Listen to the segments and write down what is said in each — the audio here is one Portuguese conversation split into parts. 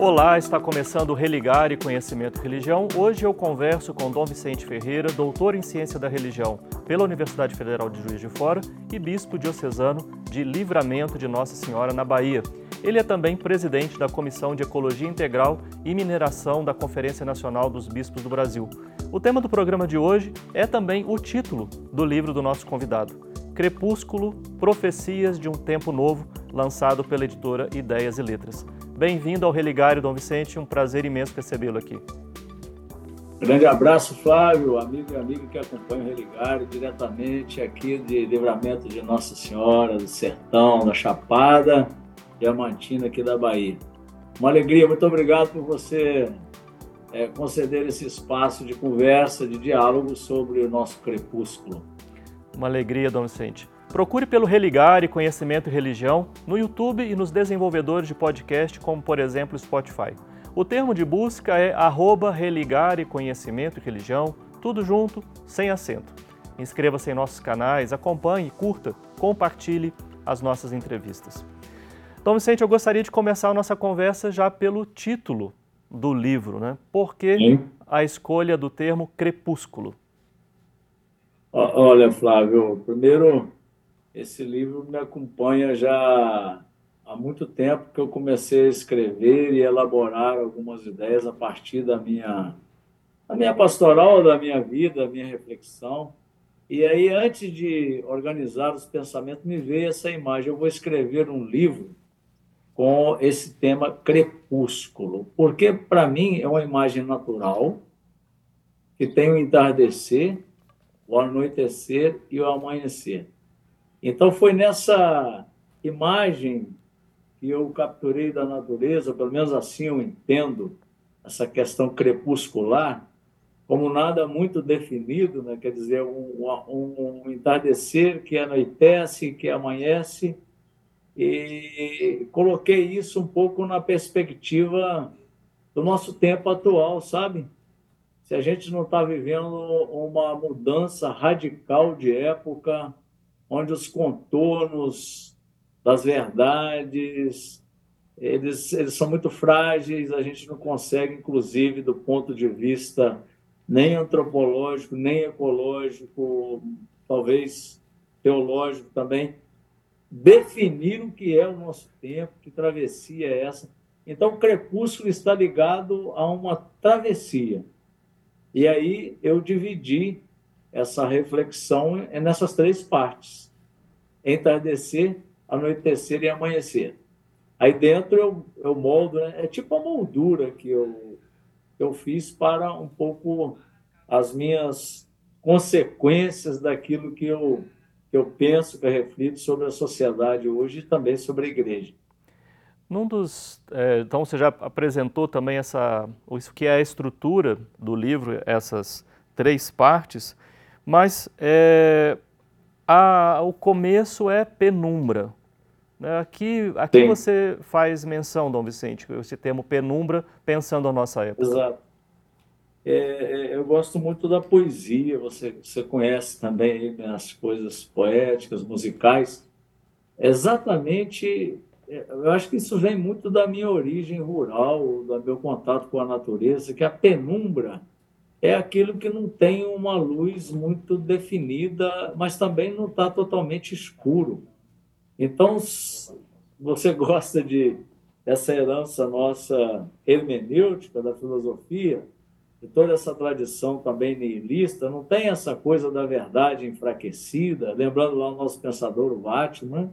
Olá, está começando Religar e Conhecimento Religião. Hoje eu converso com Dom Vicente Ferreira, doutor em Ciência da Religião pela Universidade Federal de Juiz de Fora e bispo diocesano de Livramento de Nossa Senhora na Bahia. Ele é também presidente da Comissão de Ecologia Integral e Mineração da Conferência Nacional dos Bispos do Brasil. O tema do programa de hoje é também o título do livro do nosso convidado, Crepúsculo, Profecias de um Tempo Novo, lançado pela editora Ideias e Letras. Bem-vindo ao Religário, Dom Vicente. Um prazer imenso recebê-lo aqui. Grande abraço, Flávio, amigo e amiga que acompanha o Religário, diretamente aqui de Livramento de Nossa Senhora, do Sertão, da Chapada, Diamantina, aqui da Bahia. Uma alegria, muito obrigado por você é, conceder esse espaço de conversa, de diálogo sobre o nosso crepúsculo. Uma alegria, Dom Vicente. Procure pelo Religar e Conhecimento e Religião no YouTube e nos desenvolvedores de podcast, como por exemplo Spotify. O termo de busca é arroba Religar e Conhecimento e Religião, tudo junto, sem acento. Inscreva-se em nossos canais, acompanhe, curta, compartilhe as nossas entrevistas. Então, Vicente, eu gostaria de começar a nossa conversa já pelo título do livro, né? Por que Sim. a escolha do termo crepúsculo? Olha, Flávio, primeiro esse livro me acompanha já há muito tempo que eu comecei a escrever e elaborar algumas ideias a partir da minha, da minha pastoral, da minha vida, da minha reflexão. E aí, antes de organizar os pensamentos, me veio essa imagem. Eu vou escrever um livro com esse tema crepúsculo, porque para mim é uma imagem natural que tem o entardecer, o anoitecer e o amanhecer. Então foi nessa imagem que eu capturei da natureza, pelo menos assim eu entendo essa questão crepuscular, como nada muito definido, né? quer dizer, um, um, um entardecer que anoitece, que amanhece, e coloquei isso um pouco na perspectiva do nosso tempo atual, sabe? Se a gente não está vivendo uma mudança radical de época, onde os contornos das verdades eles, eles são muito frágeis, a gente não consegue, inclusive, do ponto de vista nem antropológico, nem ecológico, talvez teológico também, definir o que é o nosso tempo, que travessia é essa. Então, o crepúsculo está ligado a uma travessia. E aí eu dividi essa reflexão é nessas três partes: entardecer, anoitecer e amanhecer. Aí dentro eu, eu moldo, né? é tipo a moldura que eu, eu fiz para um pouco as minhas consequências daquilo que eu, que eu penso, que eu reflito sobre a sociedade hoje e também sobre a igreja. Num dos, é, então você já apresentou também essa, isso que é a estrutura do livro, essas três partes. Mas é, a, o começo é penumbra. Né? Aqui, aqui você faz menção, Dom Vicente, esse termo penumbra, pensando a nossa época. Exato. É, é, eu gosto muito da poesia, você, você conhece também as coisas poéticas, musicais. Exatamente, é, eu acho que isso vem muito da minha origem rural, do meu contato com a natureza, que a penumbra é aquilo que não tem uma luz muito definida, mas também não está totalmente escuro. Então, você gosta de dessa herança nossa hermenêutica da filosofia, de toda essa tradição também nihilista, não tem essa coisa da verdade enfraquecida, lembrando lá o nosso pensador, o Batman,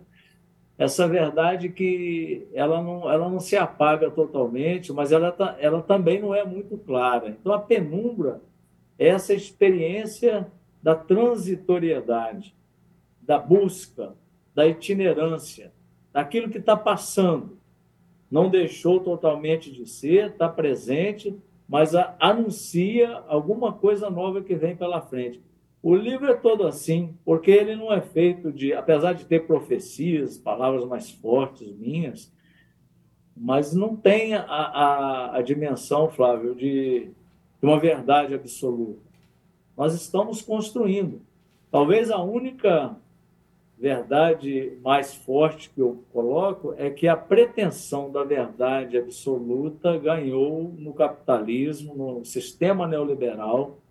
essa verdade que ela não, ela não se apaga totalmente, mas ela, tá, ela também não é muito clara. Então, a penumbra é essa experiência da transitoriedade, da busca, da itinerância, daquilo que está passando. Não deixou totalmente de ser, está presente, mas anuncia alguma coisa nova que vem pela frente. O livro é todo assim, porque ele não é feito de, apesar de ter profecias, palavras mais fortes minhas, mas não tem a, a, a dimensão, Flávio, de, de uma verdade absoluta. Nós estamos construindo. Talvez a única verdade mais forte que eu coloco é que a pretensão da verdade absoluta ganhou no capitalismo, no sistema neoliberal,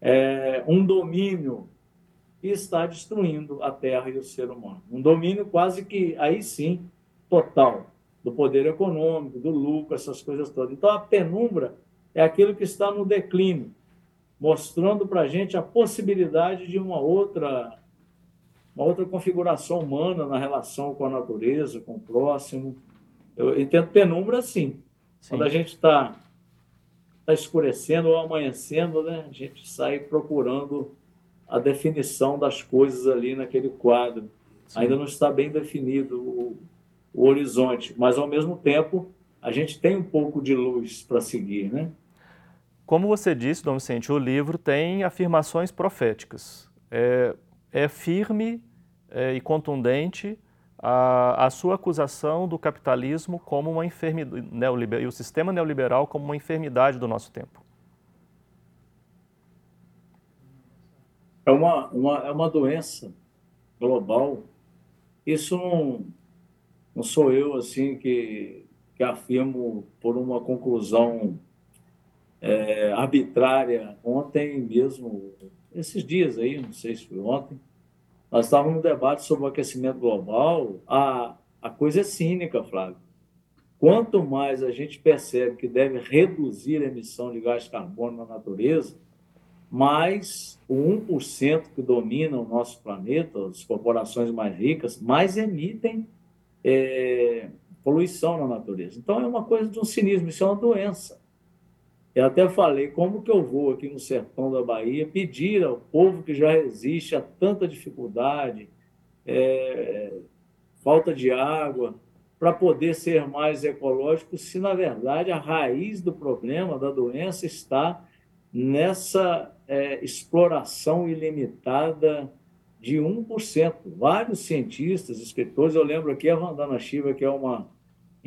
é, um domínio que está destruindo a Terra e o ser humano. Um domínio quase que, aí sim, total, do poder econômico, do lucro, essas coisas todas. Então, a penumbra é aquilo que está no declínio, mostrando para a gente a possibilidade de uma outra uma outra configuração humana na relação com a natureza, com o próximo. Eu entendo penumbra assim. Sim. Quando a gente está tá escurecendo ou amanhecendo, né, a gente sai procurando a definição das coisas ali naquele quadro. Sim. Ainda não está bem definido o, o horizonte, mas ao mesmo tempo a gente tem um pouco de luz para seguir, né? Como você disse, Dom Vicente, o livro tem afirmações proféticas. É, é firme é, e contundente a, a, sua acusação do capitalismo como uma enfermidade, e o sistema neoliberal como uma enfermidade do nosso tempo. É uma, uma, é uma doença global. Isso não, não sou eu assim que, que afirmo por uma conclusão é, arbitrária. Ontem mesmo, esses dias aí, não sei se foi ontem, nós estávamos no debate sobre o aquecimento global. A, a coisa é cínica, Flávio. Quanto mais a gente percebe que deve reduzir a emissão de gás carbono na natureza, mais o 1% que domina o nosso planeta, as corporações mais ricas, mais emitem é, poluição na natureza. Então é uma coisa de um cinismo, isso é uma doença. Eu até falei como que eu vou aqui no sertão da Bahia pedir ao povo que já resiste a tanta dificuldade, é, falta de água, para poder ser mais ecológico, se na verdade a raiz do problema da doença está nessa é, exploração ilimitada de 1%. Vários cientistas, escritores, eu lembro aqui a Vandana Shiva, que é uma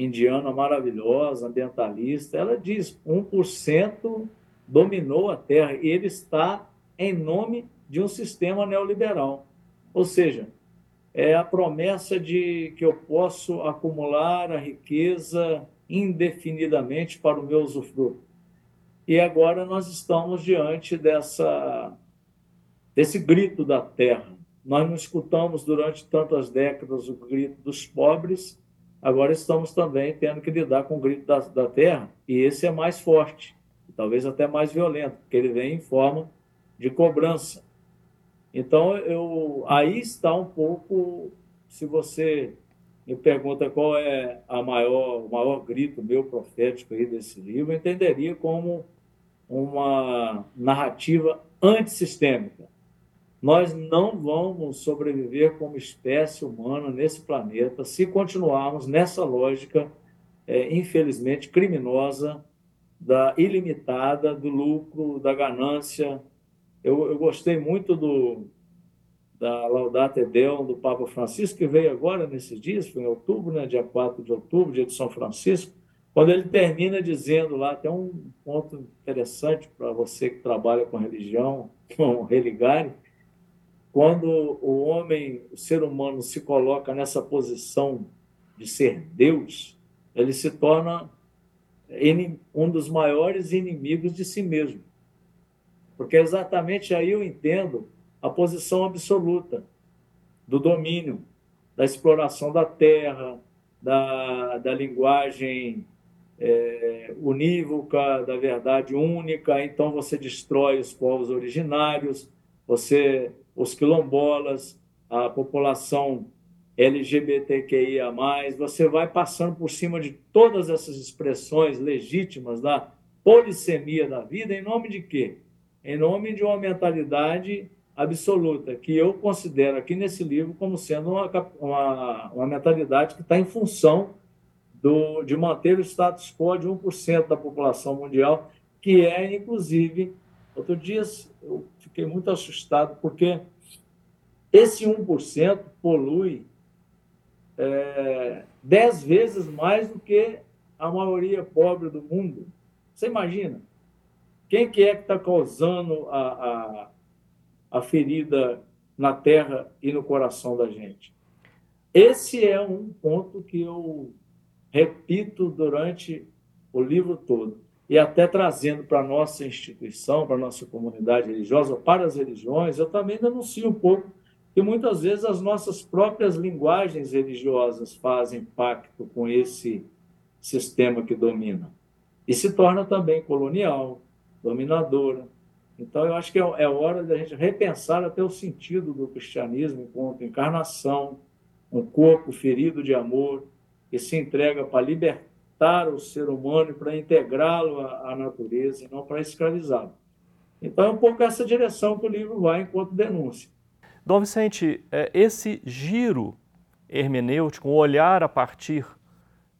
indiana maravilhosa, ambientalista, ela diz 1% dominou a Terra e ele está em nome de um sistema neoliberal. Ou seja, é a promessa de que eu posso acumular a riqueza indefinidamente para o meu usufruto. E agora nós estamos diante dessa desse grito da terra. Nós não escutamos durante tantas décadas o grito dos pobres, Agora estamos também tendo que lidar com o grito da, da terra, e esse é mais forte, talvez até mais violento, porque ele vem em forma de cobrança. Então, eu, aí está um pouco, se você me pergunta qual é a maior, o maior grito meu profético aí desse livro, eu entenderia como uma narrativa antissistêmica nós não vamos sobreviver como espécie humana nesse planeta se continuarmos nessa lógica, é, infelizmente, criminosa, da ilimitada, do lucro, da ganância. Eu, eu gostei muito do, da Laudate Deum do Papa Francisco, que veio agora nesses dias, foi em outubro, né, dia 4 de outubro, dia de São Francisco, quando ele termina dizendo lá, tem um ponto interessante para você que trabalha com religião, com religare, quando o homem, o ser humano, se coloca nessa posição de ser Deus, ele se torna um dos maiores inimigos de si mesmo. Porque exatamente aí eu entendo a posição absoluta do domínio, da exploração da terra, da, da linguagem é, unívoca, da verdade única. Então você destrói os povos originários, você os quilombolas, a população LGBTQIA+, você vai passando por cima de todas essas expressões legítimas da polissemia da vida, em nome de quê? Em nome de uma mentalidade absoluta, que eu considero aqui nesse livro como sendo uma, uma, uma mentalidade que está em função do, de manter o status quo de 1% da população mundial, que é, inclusive, outro dia eu fiquei muito assustado, porque esse 1% polui é, dez vezes mais do que a maioria pobre do mundo. Você imagina? Quem que é que está causando a, a, a ferida na terra e no coração da gente. Esse é um ponto que eu repito durante o livro todo e até trazendo para a nossa instituição, para a nossa comunidade religiosa, para as religiões, eu também denuncio um pouco que muitas vezes as nossas próprias linguagens religiosas fazem pacto com esse sistema que domina e se torna também colonial, dominadora. Então, eu acho que é, é hora da gente repensar até o sentido do cristianismo enquanto encarnação, um corpo ferido de amor que se entrega para libertar o ser humano para integrá-lo à, à natureza e não para escravizá-lo. Então é um pouco essa direção que o livro vai enquanto denúncia. Dom Vicente, é, esse giro hermenêutico, um olhar a partir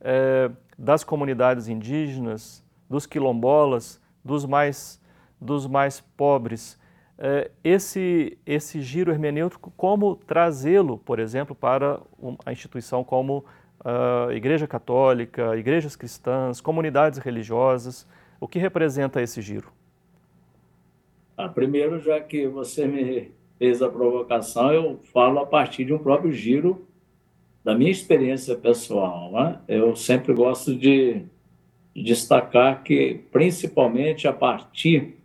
é, das comunidades indígenas, dos quilombolas, dos mais, dos mais pobres, é, esse, esse giro hermenêutico, como trazê-lo, por exemplo, para a instituição como uh, Igreja Católica, igrejas cristãs, comunidades religiosas. O que representa esse giro? Ah, primeiro, já que você me fez a provocação, eu falo a partir de um próprio giro da minha experiência pessoal. Né? Eu sempre gosto de destacar que, principalmente a partir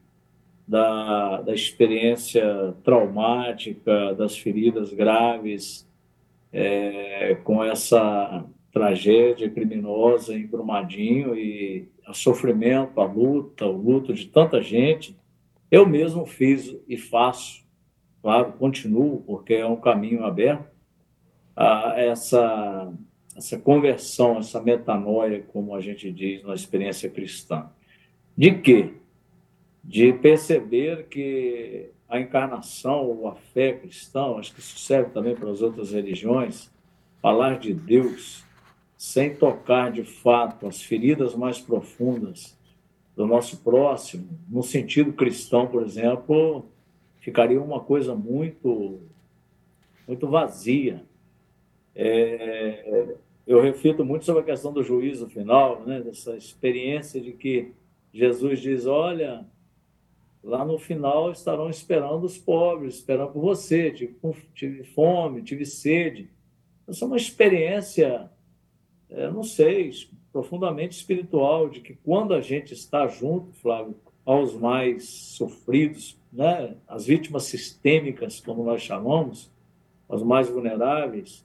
da, da experiência traumática, das feridas graves, é, com essa tragédia criminosa em Brumadinho e o sofrimento, a luta, o luto de tanta gente, eu mesmo fiz e faço, claro, continuo, porque é um caminho aberto, a essa, essa conversão, essa metanoia, como a gente diz na experiência cristã. De quê? De perceber que a encarnação ou a fé cristã, acho que isso serve também para as outras religiões, falar de Deus sem tocar de fato as feridas mais profundas do nosso próximo, no sentido cristão, por exemplo, ficaria uma coisa muito, muito vazia. É, eu reflito muito sobre a questão do juízo final, né, dessa experiência de que Jesus diz: olha, Lá no final estarão esperando os pobres, esperando por você. Tive, tive fome, tive sede. Essa é uma experiência, eu não sei, profundamente espiritual, de que quando a gente está junto, Flávio, aos mais sofridos, né, as vítimas sistêmicas, como nós chamamos, as mais vulneráveis,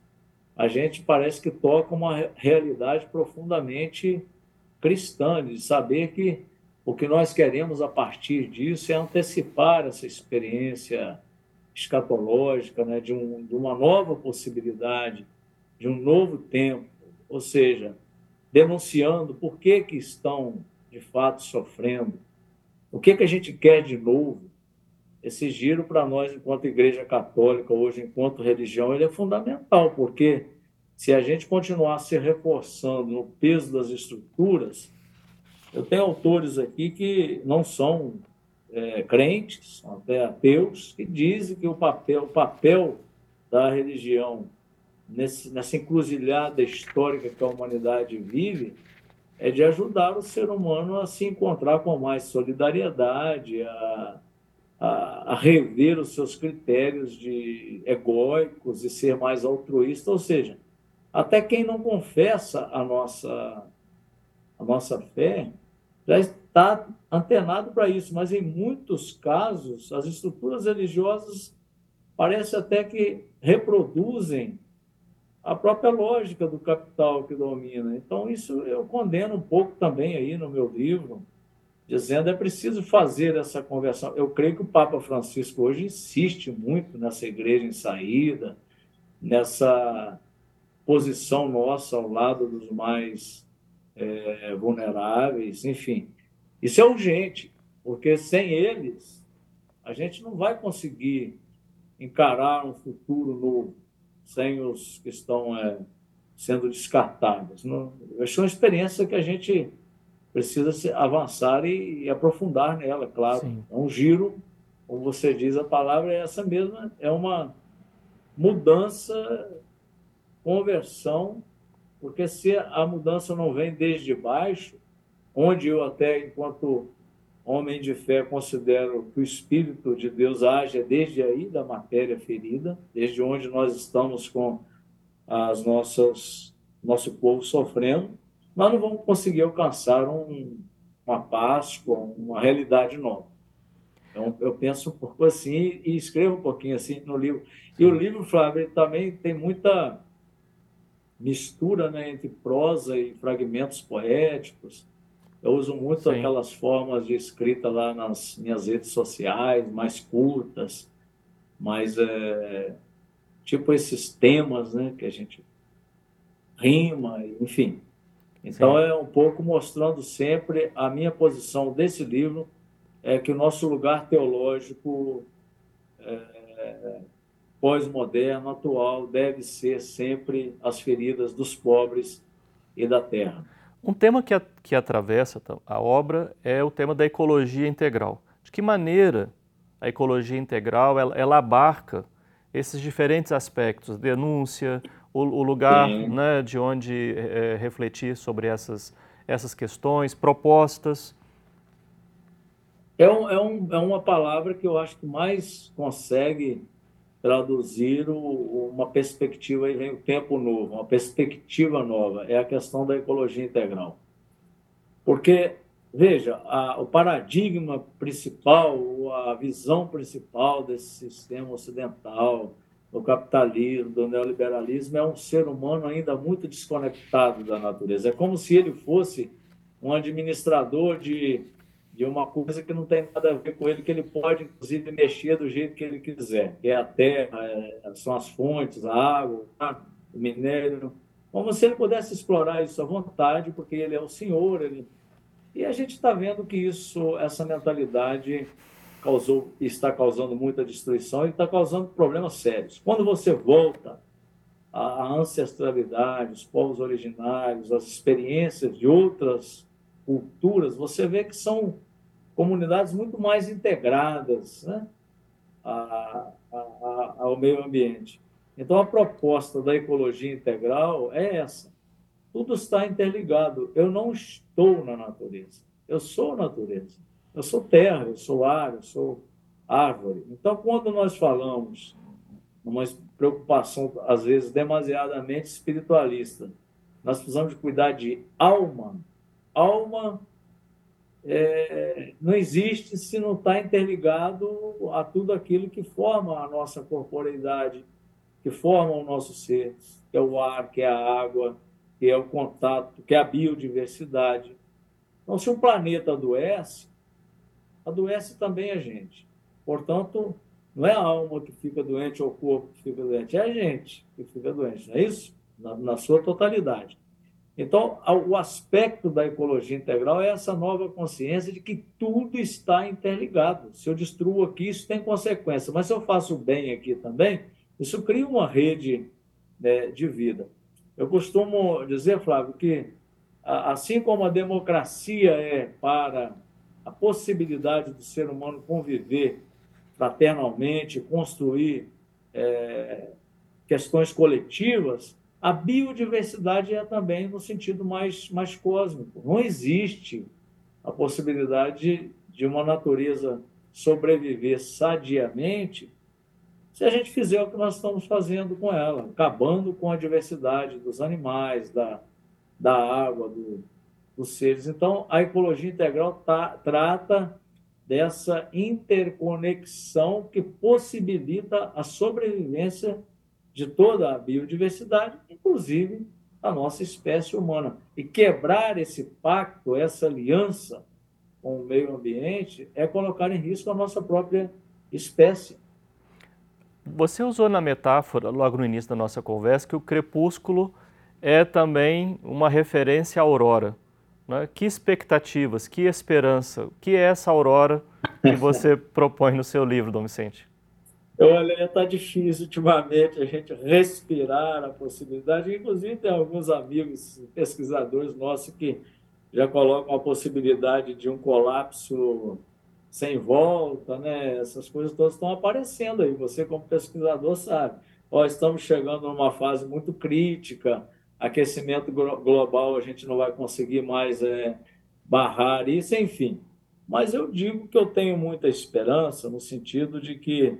a gente parece que toca uma realidade profundamente cristã, de saber que o que nós queremos a partir disso é antecipar essa experiência escatológica, né, de, um, de uma nova possibilidade, de um novo tempo, ou seja, denunciando por que, que estão de fato sofrendo, o que, que a gente quer de novo. Esse giro para nós, enquanto Igreja Católica, hoje, enquanto religião, ele é fundamental, porque se a gente continuar se reforçando no peso das estruturas, eu tenho autores aqui que não são é, crentes, até ateus, que dizem que o papel, o papel da religião nesse, nessa encruzilhada histórica que a humanidade vive é de ajudar o ser humano a se encontrar com mais solidariedade, a, a, a rever os seus critérios de egóicos e ser mais altruísta, ou seja, até quem não confessa a nossa a nossa fé já está antenado para isso, mas em muitos casos as estruturas religiosas parece até que reproduzem a própria lógica do capital que domina. Então isso eu condeno um pouco também aí no meu livro, dizendo é preciso fazer essa conversão. Eu creio que o Papa Francisco hoje insiste muito nessa igreja em saída, nessa posição nossa ao lado dos mais é, vulneráveis, enfim. Isso é urgente, porque sem eles a gente não vai conseguir encarar um futuro novo sem os que estão é, sendo descartados. Não, acho uma experiência que a gente precisa avançar e, e aprofundar nela, claro. Sim. É um giro, como você diz, a palavra é essa mesma, é uma mudança, conversão porque se a mudança não vem desde baixo, onde eu até, enquanto homem de fé, considero que o Espírito de Deus age desde aí da matéria ferida, desde onde nós estamos com as nossas nosso povo sofrendo, nós não vamos conseguir alcançar um, uma Páscoa, uma realidade nova. Então, eu penso um pouco assim e escrevo um pouquinho assim no livro. E o livro, Flávio, também tem muita mistura né, entre prosa e fragmentos poéticos. Eu uso muito Sim. aquelas formas de escrita lá nas minhas redes sociais, mais curtas, mais é, tipo esses temas né, que a gente rima, enfim. Então Sim. é um pouco mostrando sempre a minha posição desse livro, é que o nosso lugar teológico é, pós-moderno, atual, deve ser sempre as feridas dos pobres e da terra. Um tema que, a, que atravessa a obra é o tema da ecologia integral. De que maneira a ecologia integral ela, ela abarca esses diferentes aspectos, denúncia, o, o lugar né, de onde é, refletir sobre essas, essas questões, propostas? É, um, é, um, é uma palavra que eu acho que mais consegue traduzir uma perspectiva, aí vem o tempo novo, uma perspectiva nova, é a questão da ecologia integral. Porque, veja, a, o paradigma principal, a visão principal desse sistema ocidental, do capitalismo, do neoliberalismo, é um ser humano ainda muito desconectado da natureza. É como se ele fosse um administrador de de uma coisa que não tem nada a ver com ele, que ele pode, inclusive, mexer do jeito que ele quiser, que é a terra, é, são as fontes, a água, tá? o minério, como se ele pudesse explorar isso à vontade, porque ele é o Senhor. Ele... E a gente está vendo que isso, essa mentalidade causou, está causando muita destruição e está causando problemas sérios. Quando você volta à ancestralidade, os povos originários, as experiências de outras culturas, você vê que são comunidades muito mais integradas né, a, a, ao meio ambiente. Então, a proposta da ecologia integral é essa. Tudo está interligado. Eu não estou na natureza. Eu sou natureza. Eu sou terra, eu sou ar, eu sou árvore. Então, quando nós falamos uma preocupação, às vezes, demasiadamente espiritualista, nós precisamos cuidar de alma. Alma é, não existe se não está interligado a tudo aquilo que forma a nossa corporeidade, que forma o nosso ser, que é o ar, que é a água, que é o contato, que é a biodiversidade. Então, se um planeta adoece, adoece também a gente. Portanto, não é a alma que fica doente ou o corpo que fica doente, é a gente que fica doente, não é isso? Na, na sua totalidade. Então, o aspecto da ecologia integral é essa nova consciência de que tudo está interligado. Se eu destruo aqui, isso tem consequência, mas se eu faço bem aqui também, isso cria uma rede né, de vida. Eu costumo dizer, Flávio, que assim como a democracia é para a possibilidade do ser humano conviver fraternalmente, construir é, questões coletivas, a biodiversidade é também no sentido mais, mais cósmico. Não existe a possibilidade de, uma natureza sobreviver sadiamente se a gente fizer o que nós estamos fazendo com ela, acabando com a diversidade dos animais, da, da água, do, dos seres. Então, a ecologia integral tá, trata dessa interconexão que possibilita a sobrevivência de toda a biodiversidade, inclusive a nossa espécie humana. E quebrar esse pacto, essa aliança com o meio ambiente, é colocar em risco a nossa própria espécie. Você usou na metáfora, logo no início da nossa conversa, que o crepúsculo é também uma referência à aurora. Né? Que expectativas, que esperança, o que é essa aurora que você propõe no seu livro, Dom Vicente? Olha, está difícil ultimamente a gente respirar a possibilidade. Inclusive, tem alguns amigos pesquisadores nossos que já colocam a possibilidade de um colapso sem volta, né? Essas coisas todas estão aparecendo aí. Você, como pesquisador, sabe. Ó, estamos chegando numa fase muito crítica. Aquecimento global, a gente não vai conseguir mais é, barrar isso, enfim. Mas eu digo que eu tenho muita esperança no sentido de que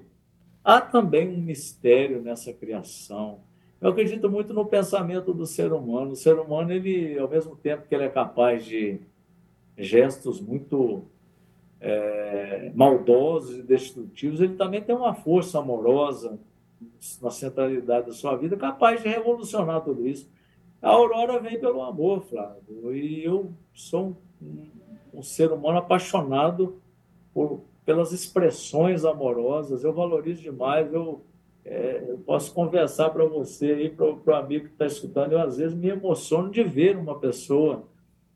há também um mistério nessa criação. Eu acredito muito no pensamento do ser humano. O ser humano, ele, ao mesmo tempo que ele é capaz de gestos muito é, maldosos e destrutivos, ele também tem uma força amorosa na centralidade da sua vida, capaz de revolucionar tudo isso. A aurora vem pelo amor, Flávio, e eu sou um, um ser humano apaixonado por, pelas expressões amorosas, eu valorizo demais, eu, é, eu posso conversar para você e para o amigo que está escutando, eu às vezes me emociono de ver uma pessoa,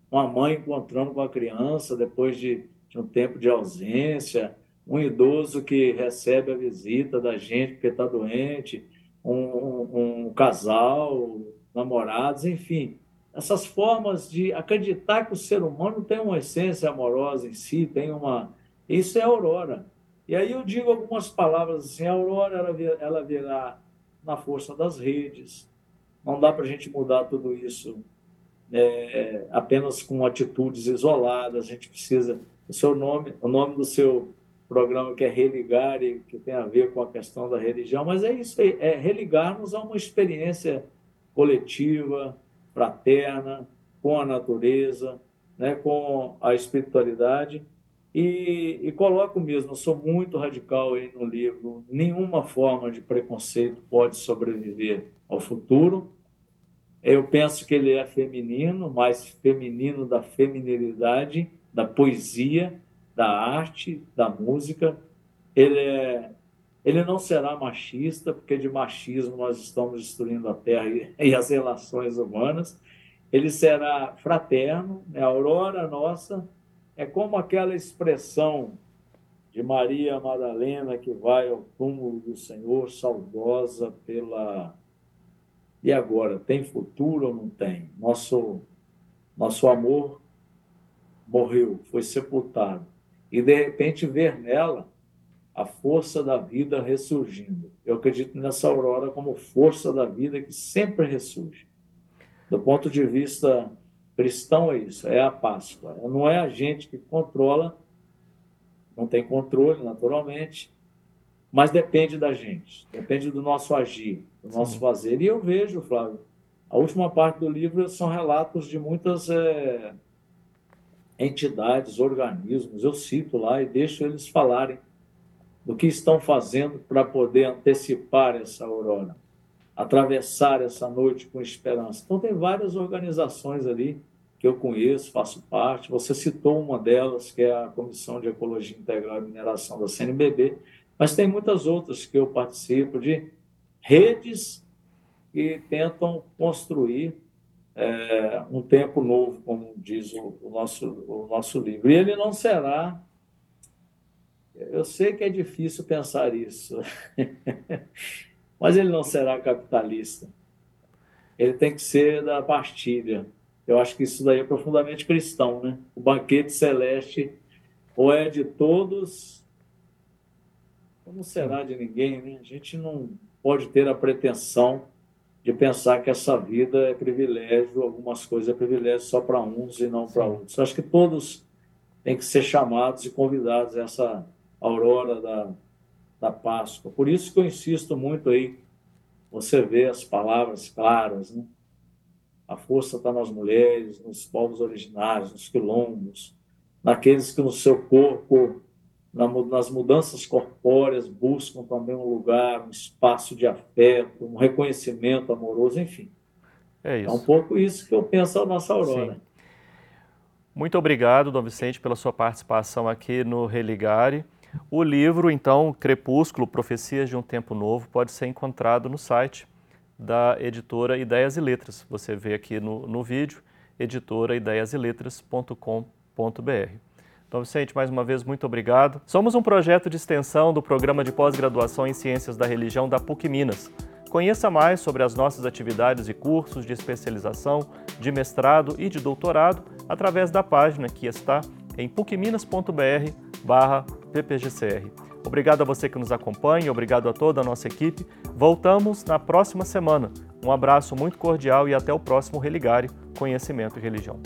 uma mãe encontrando com a criança depois de, de um tempo de ausência, um idoso que recebe a visita da gente porque está doente, um, um, um, casal, namorados, enfim. Essas formas de acreditar que o ser humano tem uma essência amorosa em si, tem uma. Isso é aurora. E aí eu digo algumas palavras assim: a aurora ela, ela virá na força das redes. Não dá para a gente mudar tudo isso é, apenas com atitudes isoladas. A gente precisa. O seu nome, o nome do seu programa que é Religar, e que tem a ver com a questão da religião, mas é isso aí, é religarmos a uma experiência coletiva, fraterna, com a natureza, né, com a espiritualidade. E, e coloco mesmo, sou muito radical aí no livro, nenhuma forma de preconceito pode sobreviver ao futuro. Eu penso que ele é feminino, mais feminino da feminilidade, da poesia, da arte, da música. Ele, é, ele não será machista, porque de machismo nós estamos destruindo a terra e, e as relações humanas. Ele será fraterno, é a aurora nossa, é como aquela expressão de Maria Madalena que vai ao túmulo do Senhor, saudosa pela. E agora, tem futuro ou não tem? Nosso, nosso amor morreu, foi sepultado e de repente ver nela a força da vida ressurgindo. Eu acredito nessa aurora como força da vida que sempre ressurge. Do ponto de vista cristão é isso, é a Páscoa. Não é a gente que controla, não tem controle naturalmente, mas depende da gente, depende do nosso agir, do nosso Sim. fazer. E eu vejo, Flávio, a última parte do livro são relatos de muitas é, entidades, organismos, eu cito lá e deixo eles falarem do que estão fazendo para poder antecipar essa aurora, atravessar essa noite com esperança. Então, tem várias organizações ali que eu conheço, faço parte. Você citou uma delas, que é a Comissão de Ecologia Integral e Mineração da CNBB, mas tem muitas outras que eu participo de redes que tentam construir é, um tempo novo, como diz o, o, nosso, o nosso livro. E ele não será. Eu sei que é difícil pensar isso, mas ele não será capitalista. Ele tem que ser da partilha. Eu acho que isso daí é profundamente cristão, né? O banquete celeste ou é de todos, ou não será de ninguém, né? A gente não pode ter a pretensão de pensar que essa vida é privilégio, algumas coisas é privilégio só para uns e não para outros. Acho que todos têm que ser chamados e convidados a essa aurora da, da Páscoa. Por isso que eu insisto muito aí, você vê as palavras claras, né? A força está nas mulheres, nos povos originários, nos quilombos, naqueles que no seu corpo nas mudanças corpóreas, buscam também um lugar, um espaço de afeto, um reconhecimento amoroso, enfim. É isso. É um pouco isso que eu penso a nossa Aurora. Sim. Muito obrigado, Dom Vicente, pela sua participação aqui no Religare. O livro, então, Crepúsculo, Profecias de um Tempo Novo, pode ser encontrado no site da editora Ideias e Letras. Você vê aqui no, no vídeo, editoraideiaseletras.com.br. Então, Vicente, mais uma vez, muito obrigado. Somos um projeto de extensão do programa de pós-graduação em Ciências da Religião da PUC Minas. Conheça mais sobre as nossas atividades e cursos de especialização, de mestrado e de doutorado através da página que está em pucminas.br barra ppgcr. Obrigado a você que nos acompanha, obrigado a toda a nossa equipe. Voltamos na próxima semana. Um abraço muito cordial e até o próximo Religare Conhecimento e Religião.